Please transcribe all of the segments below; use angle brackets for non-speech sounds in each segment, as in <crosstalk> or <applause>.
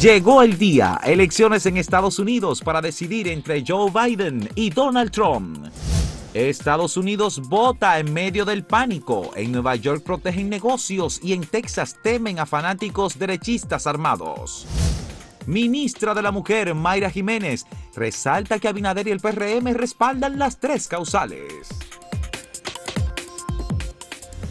Llegó el día, elecciones en Estados Unidos para decidir entre Joe Biden y Donald Trump. Estados Unidos vota en medio del pánico. En Nueva York protegen negocios y en Texas temen a fanáticos derechistas armados. Ministra de la Mujer, Mayra Jiménez, resalta que Abinader y el PRM respaldan las tres causales.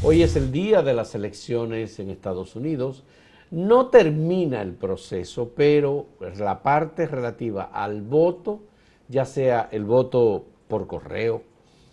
Hoy es el día de las elecciones en Estados Unidos. No termina el proceso, pero la parte relativa al voto, ya sea el voto por correo,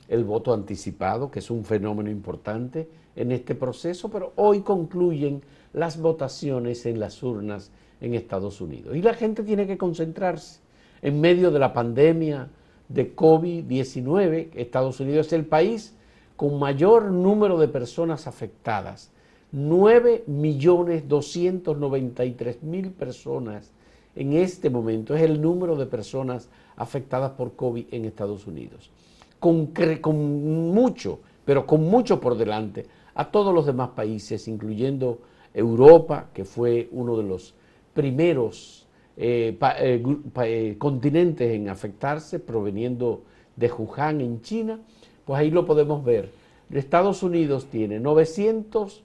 el voto anticipado, que es un fenómeno importante en este proceso, pero hoy concluyen las votaciones en las urnas en Estados Unidos. Y la gente tiene que concentrarse. En medio de la pandemia de COVID-19, Estados Unidos es el país con mayor número de personas afectadas 9.293.000 personas en este momento es el número de personas afectadas por COVID en Estados Unidos. Con, con, mucho, pero con mucho por delante a todos los demás países, incluyendo Europa, que fue uno de los primeros eh, eh, eh, continentes en afectarse, proveniendo de Wuhan en China, pues ahí lo podemos ver. Estados Unidos tiene 900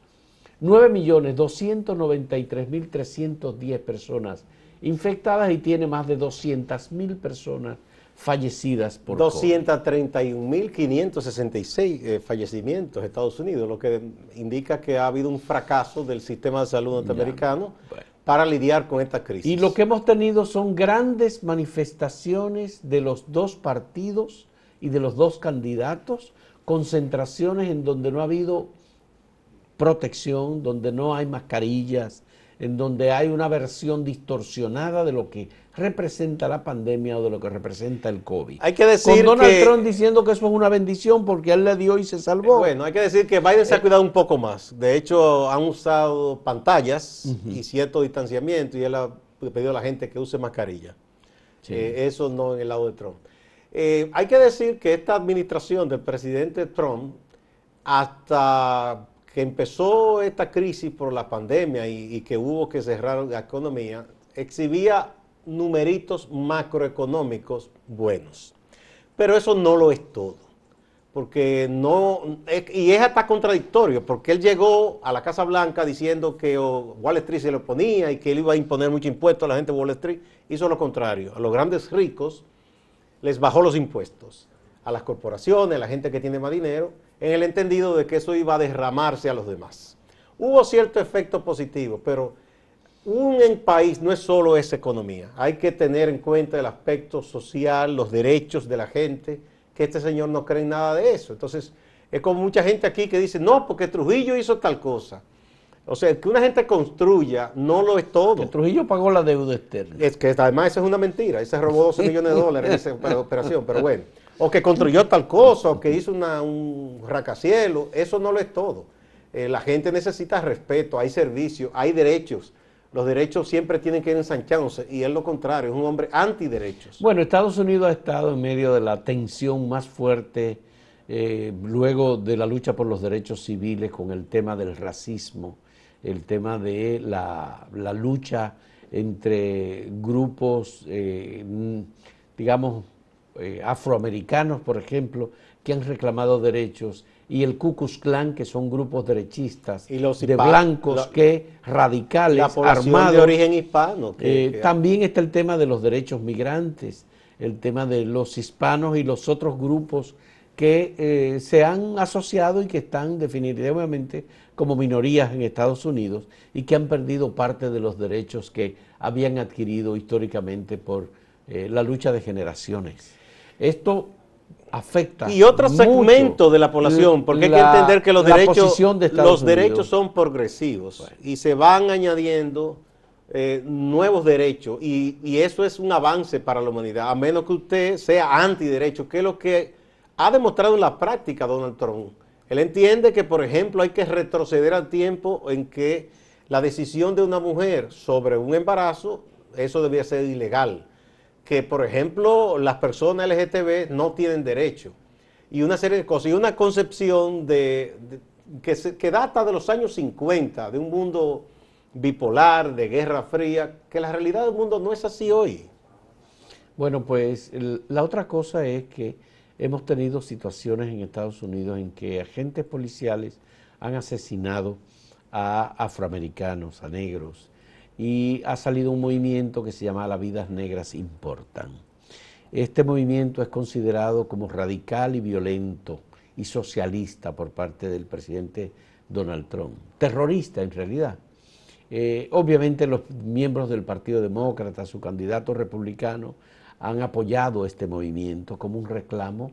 9.293.310 personas infectadas y tiene más de 200.000 personas fallecidas por 231.566 eh, fallecimientos en Estados Unidos, lo que indica que ha habido un fracaso del sistema de salud norteamericano para lidiar con esta crisis. Y lo que hemos tenido son grandes manifestaciones de los dos partidos y de los dos candidatos, concentraciones en donde no ha habido protección, donde no hay mascarillas, en donde hay una versión distorsionada de lo que representa la pandemia o de lo que representa el COVID. Hay que decir Con Donald Trump diciendo que eso es una bendición porque él le dio y se salvó. Bueno, hay que decir que Biden se ha eh, cuidado un poco más. De hecho, han usado pantallas y cierto distanciamiento y él ha pedido a la gente que use mascarilla. Eh, eso no en el lado de Trump. Eh, hay que decir que esta administración del presidente Trump hasta que empezó esta crisis por la pandemia y, que hubo que cerrar la economía, exhibía numeritos macroeconómicos buenos. Pero eso no lo es todo. Porque no, y es hasta contradictorio, porque él llegó a la Casa Blanca diciendo que Wall Street se le oponía y que él iba a imponer mucho impuesto a la gente de Wall Street. Hizo lo contrario. A los grandes ricos les bajó los impuestos. A las corporaciones, a la gente que tiene más dinero, en el entendido de que eso iba a derramarse a los demás. Hubo cierto efecto positivo, pero un país no es solo esa economía. Hay que tener en cuenta el aspecto social, los derechos de la gente, que este señor no cree en nada de eso. Entonces, es como mucha gente aquí que dice, no, porque Trujillo hizo tal cosa. O sea, que una gente construya no lo es todo. Que Trujillo pagó la deuda externa. Es que además eso es una mentira. Ese robó 12 millones de dólares en esa operación, pero bueno o que construyó tal cosa, o que hizo un racacielo, eso no lo es todo. Eh, la gente necesita respeto, hay servicios, hay derechos. Los derechos siempre tienen que ir ensanchándose y es lo contrario, es un hombre antiderechos. Bueno, Estados Unidos ha estado en medio de la tensión más fuerte eh, luego de la lucha por los derechos civiles con el tema del racismo, el tema de la, lucha entre grupos, eh, digamos, eh, afroamericanos, por ejemplo, que han reclamado derechos, y el Ku Klux Klan, que son grupos derechistas y los de blancos que radicales, armados. de origen hispano. Eh, también está el tema de los derechos migrantes, el tema de los hispanos y los otros grupos que eh, se han asociado y que están definitivamente como minorías en Estados Unidos y que han perdido parte de los derechos que habían adquirido históricamente por la lucha de generaciones. Esto afecta. Y otro segmento de la población, porque hay que entender que los derechos, los derechos son progresivos y se van añadiendo eh, nuevos derechos y, y, eso es un avance para la humanidad, a menos que usted sea antiderecho, que es lo que ha demostrado en la práctica Donald Trump. Él entiende que, por ejemplo, hay que retroceder al tiempo en que la decisión de una mujer sobre un embarazo, eso debía ser ilegal que, por ejemplo, las personas LGTB no tienen derecho. Y una serie de cosas. Y una concepción de, que, que, data de los años 50, de un mundo bipolar, de guerra fría, que la realidad del mundo no es así hoy. Bueno, pues la otra cosa es que hemos tenido situaciones en Estados Unidos en que agentes policiales han asesinado a afroamericanos, a negros, y ha salido un movimiento que se llama Las vidas negras importan. Este movimiento es considerado como radical y violento y socialista por parte del presidente Donald Trump, terrorista en realidad. Eh, obviamente los miembros del Partido Demócrata, su candidato republicano, han apoyado este movimiento como un reclamo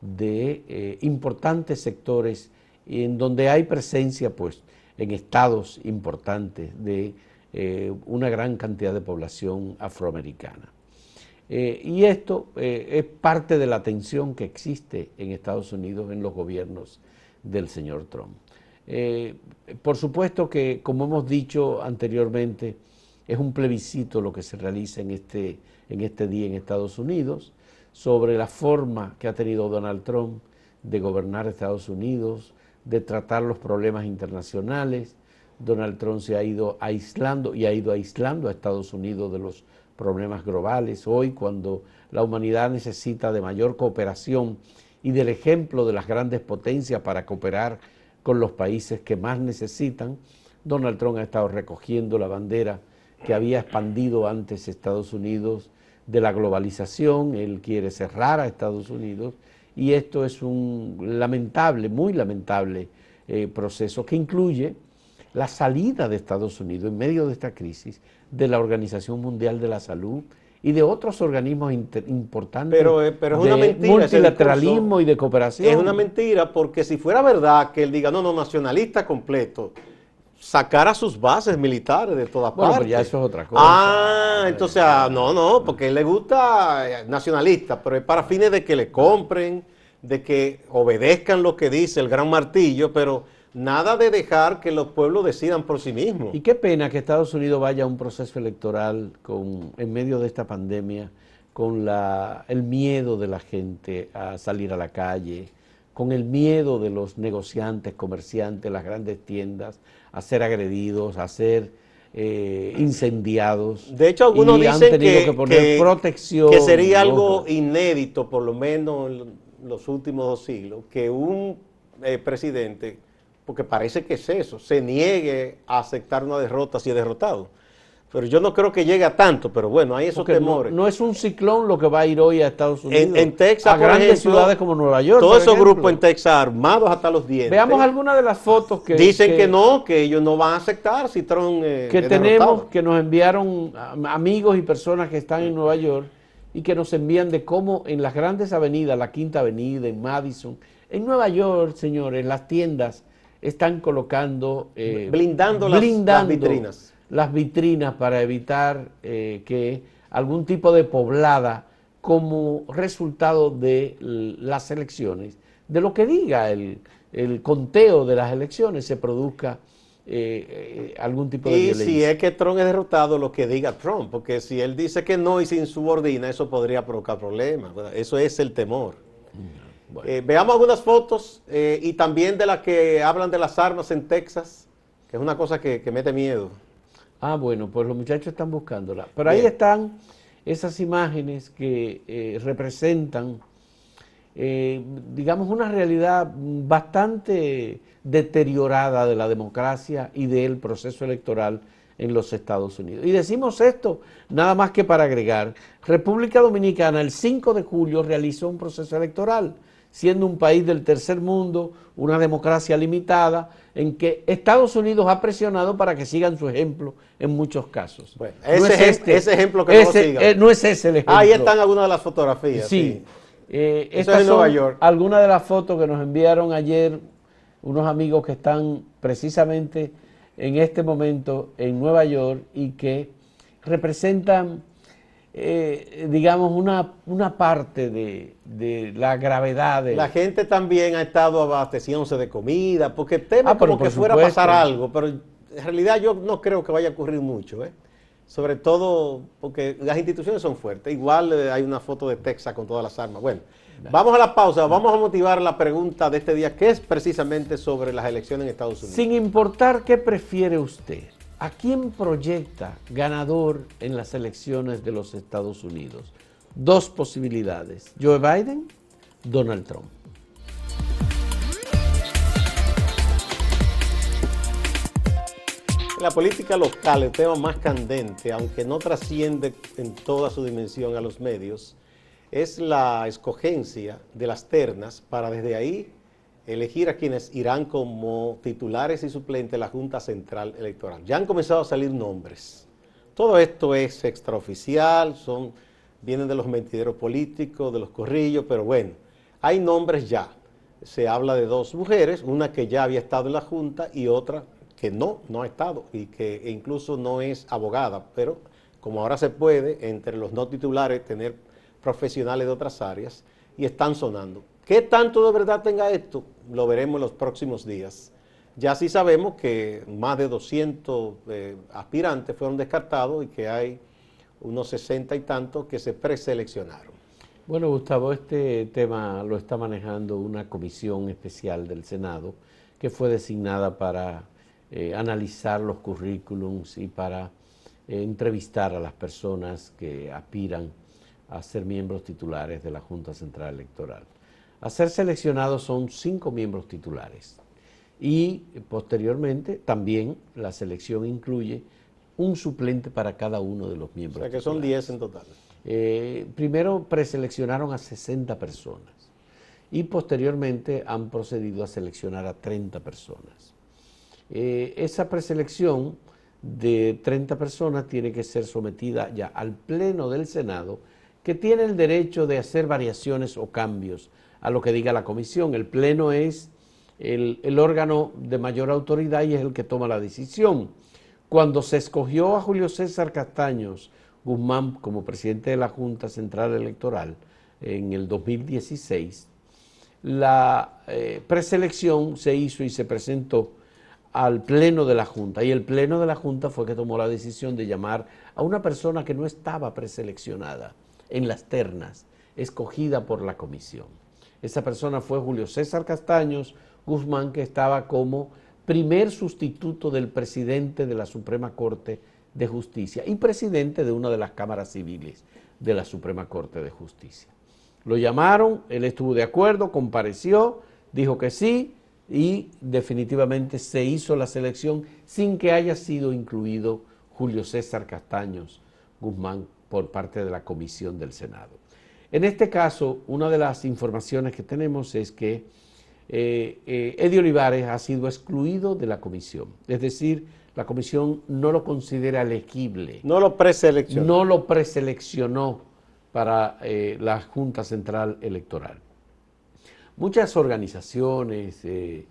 de eh, importantes sectores en donde hay presencia pues en estados importantes de eh, una gran cantidad de población afroamericana. Eh, y esto eh, es parte de la tensión que existe en Estados Unidos en los gobiernos del señor Trump. por supuesto que, como hemos dicho anteriormente, es un plebiscito lo que se realiza en este, en este día en Estados Unidos sobre la forma que ha tenido Donald Trump de gobernar Estados Unidos, de tratar los problemas internacionales, Donald Trump se ha ido aislando y ha ido aislando a Estados Unidos de los problemas globales. Hoy, cuando la humanidad necesita de mayor cooperación y del ejemplo de las grandes potencias para cooperar con los países que más necesitan, Donald Trump ha estado recogiendo la bandera que había expandido antes Estados Unidos de la globalización, él quiere cerrar a Estados Unidos y esto es un lamentable, muy lamentable eh, proceso que incluye la salida de Estados Unidos en medio de esta crisis de la Organización Mundial de la Salud y de otros organismos importantes pero, eh, pero es una mentira, multilateralismo y de cooperación. Es una mentira porque si fuera verdad que él diga, no, no, nacionalista completo, sacara sus bases militares de todas bueno, partes. ya eso es otra cosa. Ah, entonces, ah, no, no, porque él le gusta eh, nacionalista, pero es para fines de que le compren, de que obedezcan lo que dice el gran martillo, pero nada de dejar que los pueblos decidan por sí mismos. Y qué pena que Estados Unidos vaya a un proceso electoral con, en medio de esta pandemia, con la, el miedo de la gente a salir a la calle, con el miedo de los negociantes, comerciantes, las grandes tiendas, a ser agredidos, a ser eh, incendiados. De hecho, algunos dicen que, poner protección, que sería algo inédito, por lo menos en los últimos dos siglos, que un eh, presidente porque parece que es eso, se niegue a aceptar una derrota si es derrotado. Pero yo no creo que llegue a tanto, pero bueno, hay esos temores. No, es un ciclón lo que va a ir hoy a Estados Unidos. En, Texas, a grandes ciudades como Nueva York. Todos esos grupos en Texas armados hasta los dientes. Veamos algunas de las fotos que. Dicen que, no, que ellos no van a aceptar si Trump. Eh, que tenemos, que nos enviaron amigos y personas que están en Nueva York y que nos envían de cómo en las grandes avenidas, la Quinta Avenida, en Madison, en Nueva York, señores, las tiendas están colocando... Eh, blindando, las, vitrinas. Las vitrinas para evitar eh, que algún tipo de poblada como resultado de las elecciones, de lo que diga el, conteo de las elecciones, se produzca eh, algún tipo de y si es que Trump es derrotado, lo que diga Trump, porque si él dice que no y se insubordina, eso podría provocar problemas. Eso es el temor. Mm. Eh, veamos algunas fotos eh, y también de las que hablan de las armas en Texas, que es una cosa que, mete miedo. Ah, bueno, pues los muchachos están buscándola. Pero ahí están esas imágenes que eh, representan, digamos, una realidad bastante deteriorada de la democracia y del proceso electoral en los Estados Unidos. Y decimos esto nada más que para agregar, República Dominicana el 5 de julio realizó un proceso electoral siendo un país del tercer mundo, una democracia limitada, en que Estados Unidos ha presionado para que sigan su ejemplo en muchos casos. Bueno, ese, este, ese ejemplo que no sigan. Eh, no es ese el ejemplo. Ahí están algunas de las fotografías. Sí. Eh, Eso es en Nueva York. Algunas de las fotos que nos enviaron ayer unos amigos que están precisamente en este momento en Nueva York y que representan eh, digamos, una, una parte de, la gravedad. De... La gente también ha estado abasteciéndose de comida, porque teme ah, como que fuera a pasar algo, pero en realidad yo no creo que vaya a ocurrir mucho, ¿eh? sobre todo porque las instituciones son fuertes. Igual eh, hay una foto de Texas con todas las armas. Bueno, vamos a la pausa, vamos a motivar la pregunta de este día, que es precisamente sobre las elecciones en Estados Unidos. Sin importar qué prefiere usted, ¿A quién proyecta ganador en las elecciones de los Estados Unidos? Dos posibilidades, Joe Biden, Donald Trump. la política local, el tema más candente, aunque no trasciende en toda su dimensión a los medios, es la escogencia de las ternas para desde ahí elegir a quienes irán como titulares y suplentes de la Junta Central Electoral. Ya han comenzado a salir nombres. Todo esto es extraoficial, son, vienen de los mentideros políticos, de los corrillos, pero bueno, hay nombres ya. Se habla de dos mujeres, una que ya había estado en la Junta y otra que no, no ha estado y que incluso no es abogada, pero como ahora se puede entre los no titulares tener profesionales de otras áreas y están sonando. ¿Qué tanto de verdad tenga esto? Lo veremos en los próximos días. Ya sí sabemos que más de 200 eh, aspirantes fueron descartados y que hay unos 60 y tantos que se preseleccionaron. Bueno, Gustavo, este tema lo está manejando una comisión especial del Senado que fue designada para eh, analizar los currículums y para eh, entrevistar a las personas que aspiran a ser miembros titulares de la Junta Central Electoral. A ser seleccionados son cinco miembros titulares y posteriormente también la selección incluye un suplente para cada uno de los miembros. O sea que son 10 en total. Eh, primero preseleccionaron a 60 personas y posteriormente han procedido a seleccionar a 30 personas. Eh, esa preselección de 30 personas tiene que ser sometida ya al Pleno del Senado, que tiene el derecho de hacer variaciones o cambios a lo que diga la comisión. El Pleno es el, órgano de mayor autoridad y es el que toma la decisión. Cuando se escogió a Julio César Castaños Guzmán como presidente de la Junta Central Electoral en el 2016, la eh, preselección se hizo y se presentó al Pleno de la Junta y el Pleno de la Junta fue que tomó la decisión de llamar a una persona que no estaba preseleccionada en las ternas, escogida por la comisión. Esa persona fue Julio César Castaños Guzmán, que estaba como primer sustituto del presidente de la Suprema Corte de Justicia y presidente de una de las cámaras civiles de la Suprema Corte de Justicia. Lo llamaron, él estuvo de acuerdo, compareció, dijo que sí, y definitivamente se hizo la selección sin que haya sido incluido Julio César Castaños Guzmán por parte de la comisión del Senado. En este caso, una de las informaciones que tenemos es que eh, eh, Eddie Olivares ha sido excluido de la comisión, es decir, la comisión no lo considera elegible. No lo preseleccionó. No lo preseleccionó para eh, la Junta Central Electoral. Muchas organizaciones, eh,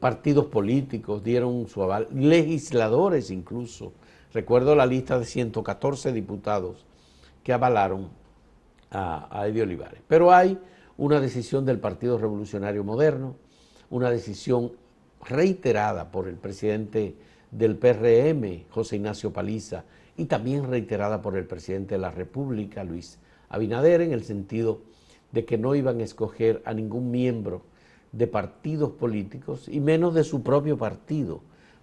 partidos políticos dieron su aval, legisladores incluso. Recuerdo la lista de 114 diputados que avalaron a, Eddie Olivares. Pero hay una decisión del Partido Revolucionario Moderno, una decisión reiterada por el presidente del PRM, José Ignacio Paliza, y también reiterada por el presidente de la República, Luis Abinader, en el sentido de que no iban a escoger a ningún miembro de partidos políticos y menos de su propio partido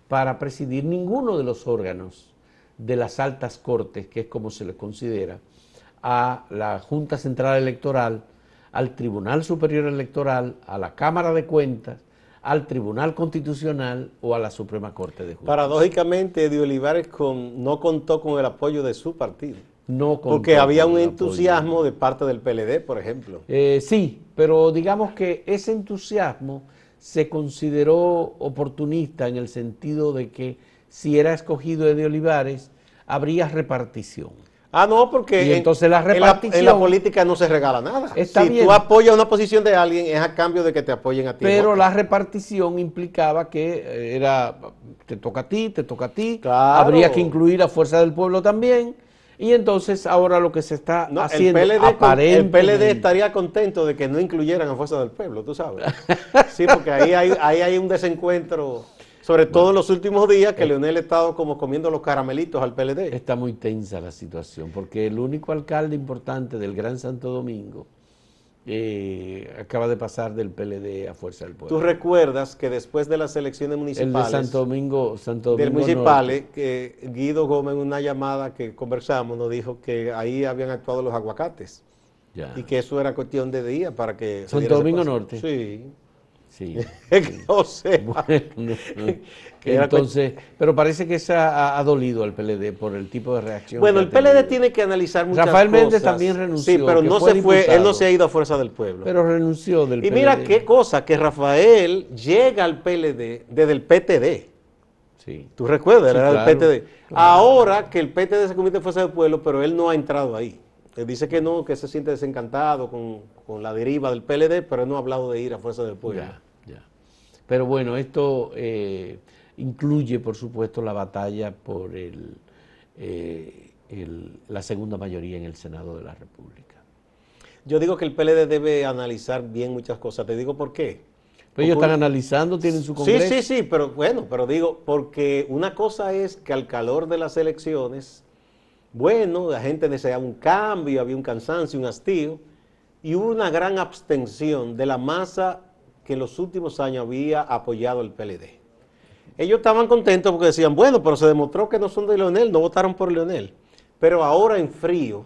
para presidir ninguno de los órganos de las altas cortes, que es como se le considera, a la Junta Central Electoral, al Tribunal Superior Electoral, a la Cámara de Cuentas, al Tribunal Constitucional o a la Suprema Corte de Justicia. Paradójicamente, Eddie Olivares con, no contó con el apoyo de su partido. No Porque había un entusiasmo de parte del PLD, por ejemplo. Eh, sí, pero digamos que ese entusiasmo se consideró oportunista en el sentido de que si era escogido Eddie Olivares, habría repartición. Ah, no, porque Y entonces la en, la, repartición- en la política no se regala nada. Está si bien. tú apoyas una posición de alguien, es a cambio de que te apoyen a ti. Pero la repartición implicaba que eh, era, te toca a ti, te toca a ti, Claro. habría que incluir a Fuerza del Pueblo también, y entonces ahora lo que se está No, el, haciendo PLD, con- el PLD estaría contento de que no incluyeran a Fuerza del Pueblo, tú sabes. Sí, porque ahí hay, ahí hay un desencuentro, sobre todo en los últimos días, Eh. que Leonel ha estado como comiendo los caramelitos al PLD. Está muy tensa la situación, porque el único alcalde importante del Gran Santo Domingo eh, acaba de pasar del PLD a Fuerza del Pueblo. Tú recuerdas que después de las elecciones municipales. El de Santo Domingo, Santo Domingo del municipales, que Guido Gómez en una llamada que conversamos nos dijo que ahí habían actuado los aguacates. Ya. Y que eso era cuestión de día para que... Santo Domingo. Norte. Sí. Sí. <laughs> o sea, <laughs> Bueno, <laughs> Que entonces, pero parece que esa ha, ha dolido al PLD por el tipo de reacción. Bueno, el. PLD tiene que analizar muchas Rafael Méndez cosas. también renunció, Sí, pero no fue se fue, él no se ha ido a Fuerza del Pueblo. Pero renunció del y PLD. mira qué cosa, que Rafael llega al PLD desde el PTD. Sí. ¿Tú recuerdas? Sí, Era claro, el PTD. claro. Ahora que el PTD se convierte en Fuerza del Pueblo, pero él no ha entrado ahí. Él dice que no, que se siente desencantado con, con la deriva del PLD, pero él no ha hablado de ir a Fuerza del Pueblo. Ya, ya. Pero bueno, esto eh, incluye, por supuesto, la batalla por el, eh, el- la segunda mayoría en el Senado de la República. Yo digo que el PLD debe analizar bien muchas cosas. Te digo por qué. Pero ellos Porque- están analizando, tienen su Sí, congreso. sí, sí, pero bueno, pero digo, porque una cosa es que al calor de las elecciones, bueno, la gente deseaba un cambio, había un cansancio, un hastío, y hubo una gran abstención de la masa que en los últimos años había apoyado el PLD. Ellos estaban contentos porque decían, bueno, pero se demostró que no son de Leonel, no votaron por Leonel. Pero ahora en frío,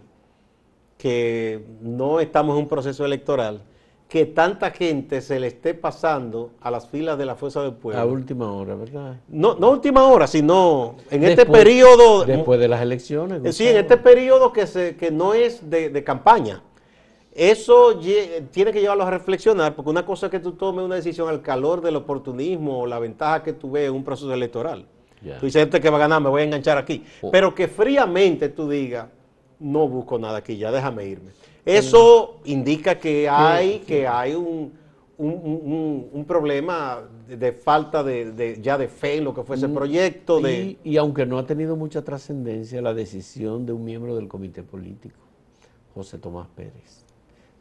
que no estamos en un proceso electoral, que tanta gente se le esté pasando a las filas de la Fuerza del Pueblo. A última hora, ¿verdad? No, no última hora, sino en este periodo. Después de las elecciones. Eh, Sí, en este periodo que, se, que no es de, de campaña. Eso lle- tiene que llevarlos a reflexionar, porque una cosa es que tú tomes una decisión al calor del oportunismo o la ventaja que tú ves en un proceso electoral. Ya. Tú dices, este que va a ganar, me voy a enganchar aquí. Oh. Pero que fríamente tú digas, no busco nada aquí, ya déjame irme. Eso indica que hay, que hay un, un- un- un- un problema de, falta de, de- ya de fe en lo que fue ese proyecto. De, Y, y aunque no ha tenido mucha trascendencia la decisión de un miembro del comité político, José Tomás Pérez,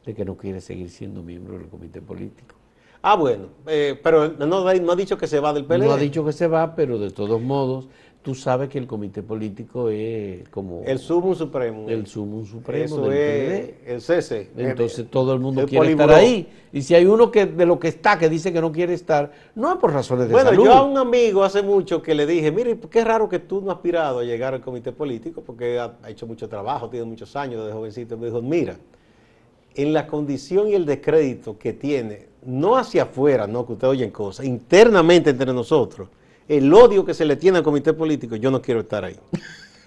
de que no quiere seguir siendo miembro del comité político. Ah, bueno, eh, pero no, no ha dicho que se va del PLD. No ha dicho que se va, pero de todos modos, tú sabes que el comité político es como El sumo supremo. el sumo supremo Eso del es el cese. Entonces todo el mundo el quiere estar ahí. Y si hay uno que de lo que está que dice que no quiere estar, no es por razones de Bueno, salud. yo a un amigo hace mucho que le dije, mire, qué raro que tú no has aspirado a llegar al comité político porque ha, ha hecho mucho trabajo, tiene muchos años desde jovencito. Me dijo, mira, en la condición y el descrédito que tiene, no hacia afuera, no que ustedes oyen cosas, internamente entre nosotros, el odio que se le tiene al comité político, yo no quiero estar ahí.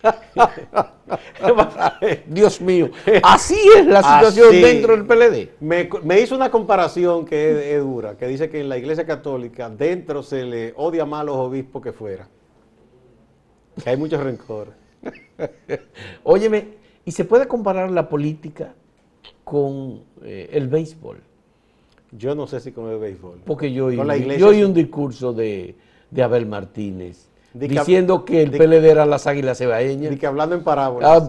<laughs> Dios mío, así es la situación Así. dentro del PLD. Me, me hizo una comparación que es, es dura, que dice que en la iglesia católica dentro se le odia más a los obispos que fuera. Que hay mucho rencor. <laughs> Óyeme, ¿y se puede comparar la política con eh, el béisbol? Yo no sé si con el béisbol. Porque yo oí, yo un discurso de, de Abel Martínez que- diciendo que el di- PLD era las águilas cebaeñas. Y que hablando en parábolas. Ah,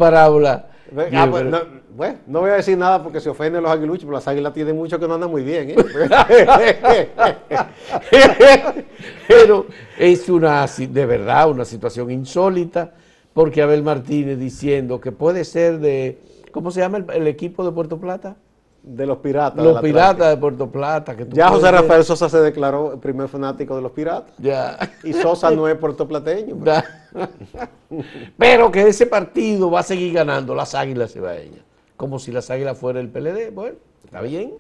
ah, pues, no, bueno, no voy a decir nada porque se ofenden los aguiluchos, pero las águilas tienen mucho que no andan muy bien. ¿eh? <laughs> Pero es una, de verdad, una situación insólita, porque Abel Martínez diciendo que puede ser de, ¿cómo se llama el, el equipo de Puerto Plata? De los piratas. Los Atlántico. piratas de Puerto Plata. Que tú Ya José ver- Rafael Sosa se declaró el primer fanático de los piratas. Ya. Y Sosa no es puertoplateño. pues. <laughs> Pero que ese partido va a seguir ganando las águilas cebaeñas. Como si las águilas fuera el PLD. Bueno, está bien.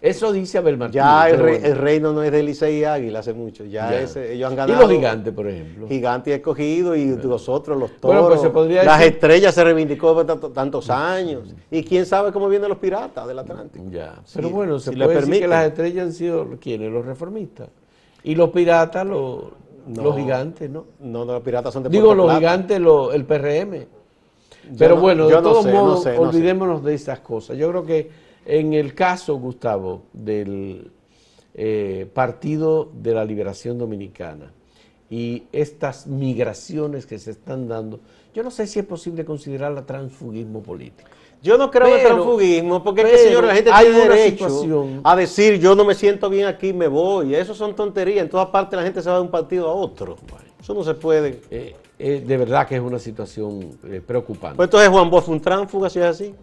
Eso dice Abel Martínez. Ya el, bueno. el reino no es de Licey y Águila hace mucho. Ya, Ya. ese- ellos han Y ganado. los gigantes, por ejemplo. Gigante y escogido y los otros, los toros. Bueno, pues se podría las decir- estrellas se reivindicó por tanto- tantos años. Y quién sabe cómo vienen los piratas del Atlántico. Ya. Pero bueno, se si le puede decir que las estrellas han sido quienes, los reformistas. Y los piratas, los, No. los gigantes, ¿no? No, no, los piratas son de Digo, Puerto los Plata. gigantes, lo- el PRM. Pero no- bueno, de no todos sé, modos, sé, no sé. olvidémonos de esas cosas. Yo creo que en el caso, Gustavo, del eh, Partido de la Liberación Dominicana y estas migraciones que se están dando, yo no sé si es posible considerarla transfugismo político. Yo no creo en el Pero- transfugismo, porque es que, señor, la gente hay tiene derecho situación- a decir, yo no me siento bien aquí, me voy. Eso son tonterías. En todas partes la gente se va de un partido a otro. Eso no se puede. Eh, eh, de verdad que es una situación eh, preocupante. Pues entonces Juan Bosch fue un tránsfuga, si es así.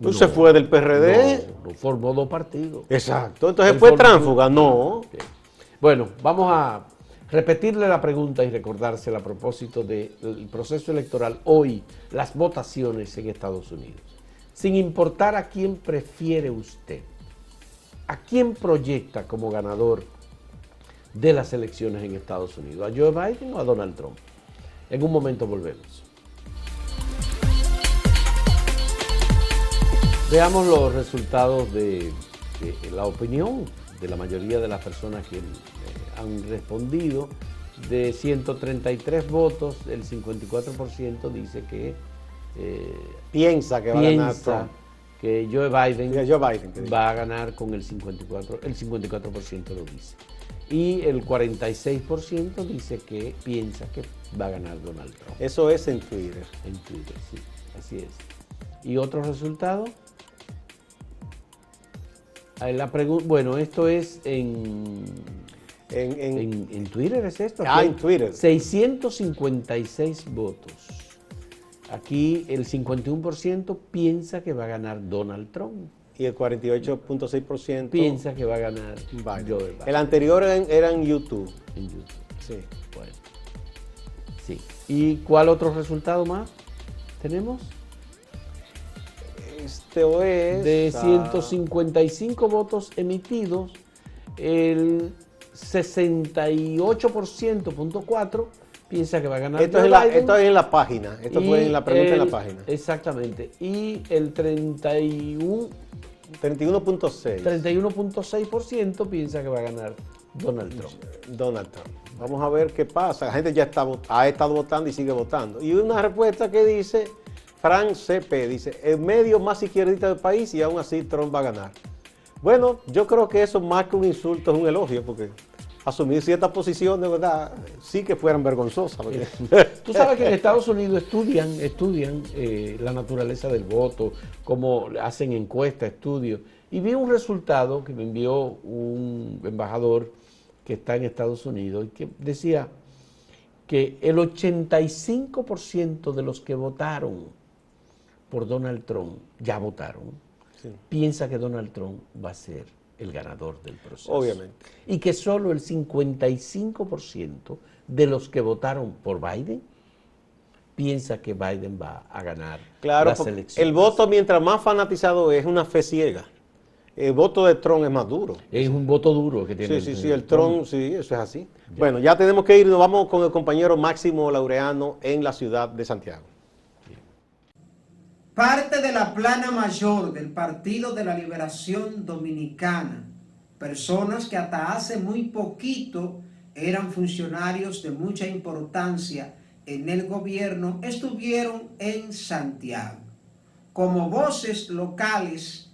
Tú se fue del PRD. No, formó dos partidos. Exacto. Entonces fue tránfuga, no. Bueno, vamos a repetirle la pregunta y recordársela a propósito del proceso electoral hoy, las votaciones en Estados Unidos. Sin importar a quién prefiere usted, a quién proyecta como ganador de las elecciones en Estados Unidos, a Joe Biden o a Donald Trump. En un momento volvemos. Veamos los resultados de, la opinión de la mayoría de las personas que eh, han respondido. De 133 votos, el 54% dice que eh, piensa que va a ganar Trump. que Joe Biden, va a ganar con el 54%, el 54% lo dice. Y el 46% dice que piensa que va a ganar Donald Trump. Eso es en Twitter. En Twitter, sí, así es. ¿Y otros resultados? La bueno, esto es en, en, Twitter, ¿es esto? Ah, en Twitter. 656 votos. Aquí el 51% piensa que va a ganar Donald Trump. Y el 48.6% piensa que va a ganar Biden. El anterior era en YouTube. En YouTube. Sí. Bueno. Sí. ¿Y cuál otro resultado más tenemos? Este es... De 155 votos emitidos, el 68.4 piensa que va a ganar. Esto, es, en la, esto es en la página. Esto fue en la pregunta en la página. Exactamente. Y el 31. 31.6. 31.6% piensa que va a ganar Donald Trump. Donald Trump. Vamos a ver qué pasa. La gente ya está, ha estado votando y sigue votando. Y una respuesta que dice Frank CP dice, el medio más izquierdista del país y aún así Trump va a ganar. Bueno, yo creo que eso más que un insulto es un elogio, porque asumir ciertas posiciones, verdad, sí que fueran vergonzosas. <laughs> Tú sabes que en Estados Unidos estudian, estudian eh, la naturaleza del voto, cómo hacen encuestas, estudios, y vi un resultado que me envió un embajador que está en Estados Unidos y que decía que el 85% de los que votaron por Donald Trump ya votaron, piensa que Donald Trump va a ser el ganador del proceso. Obviamente. Y que solo el 55% de los que votaron por Biden piensa que Biden va a ganar claro, las elecciones. El voto, mientras más fanatizado es, una fe ciega. El voto de Trump es más duro. Es un voto duro que tiene. Sí, sí, sí, el Trump, sí, eso es así. Bueno, ya tenemos que ir, nos vamos con el compañero Máximo Laureano en la ciudad de Santiago. Parte de la plana mayor del Partido de la Liberación Dominicana, personas que hasta hace muy poquito eran funcionarios de mucha importancia en el gobierno, estuvieron en Santiago. Como voces locales,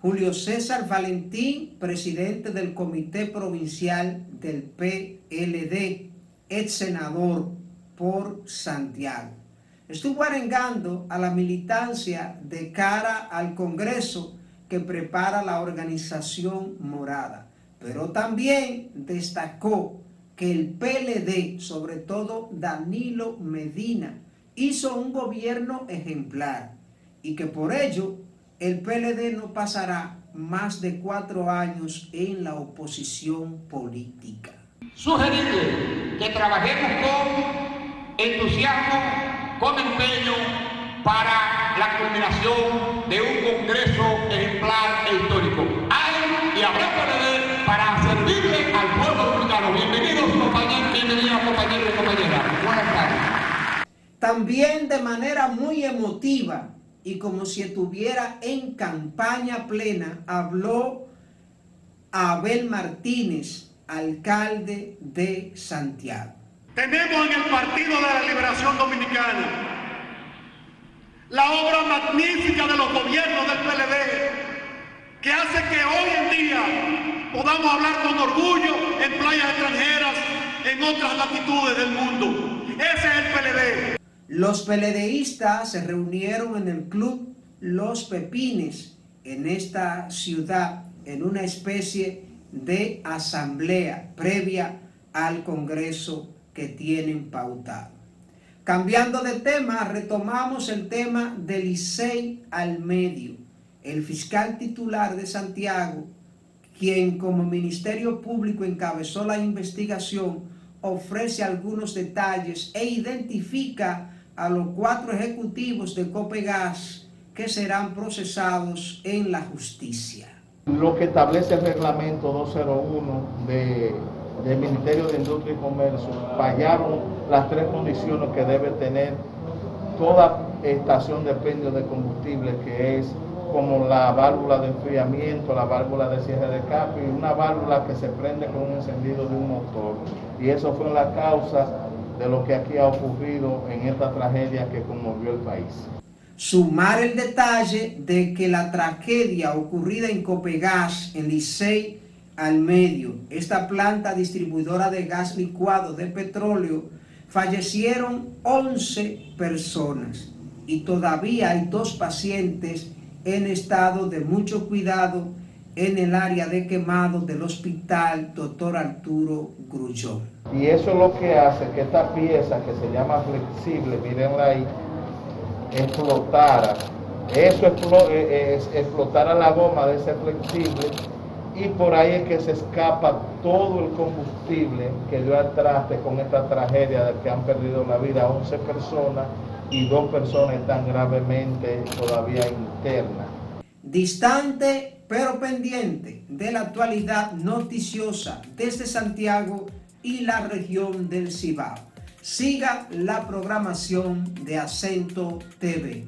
Julio César Valentín, presidente del Comité Provincial del PLD, ex senador por Santiago estuvo arengando a la militancia de cara al Congreso que prepara la organización morada, pero también destacó que el PLD, sobre todo Danilo Medina, hizo un gobierno ejemplar y que por ello el PLD no pasará más de cuatro años en la oposición política. Sugerirle que trabajemos con entusiasmo con empeño para la culminación de un Congreso ejemplar e histórico. Hay y habrá ver para servirle al pueblo dominicano. Bienvenidos compañeros, bienvenidas compañeros y compañeras. Buenas tardes. También de manera muy emotiva y como si estuviera en campaña plena, habló Abel Martínez, alcalde de Santiago. Tenemos en el Partido de la Liberación Dominicana la obra magnífica de los gobiernos del PLD que hace que hoy en día podamos hablar con orgullo en playas extranjeras, en otras latitudes del mundo. Ese es el PLD. Los PLDistas se reunieron en el club Los Pepines en esta ciudad en una especie de asamblea previa al Congreso que tienen pautado. Cambiando de tema, retomamos el tema del Licey al medio. el fiscal titular de Santiago, quien como Ministerio Público encabezó la investigación, ofrece algunos detalles e identifica a los cuatro ejecutivos de Copegas que serán procesados en la justicia. Lo que establece el reglamento 201 del Ministerio de Industria y Comercio fallaron las tres condiciones que debe tener toda estación de pendio de combustible, que es como la válvula de enfriamiento, la válvula de cierre de escape y una válvula que se prende con un encendido de un motor. Y eso fue la causa de lo que aquí ha ocurrido en esta tragedia que conmovió el país. Sumar el detalle de que la tragedia ocurrida en Copegas, en Licey al medio, esta planta distribuidora de gas licuado de petróleo, fallecieron 11 personas y todavía hay dos pacientes en estado de mucho cuidado en el área de quemado del hospital Dr. Arturo Grullón. Y eso es lo que hace que esta pieza que se llama flexible, mirenla ahí, explotara. Eso eh, es, explotara la goma de ese flexible y por ahí es que se escapa todo el combustible que dio al traste con esta tragedia de que han perdido la vida 11 personas y dos personas están gravemente todavía internas. Distante pero pendiente de la actualidad noticiosa desde Santiago y la región del Cibao. Siga la programación de Acento TV.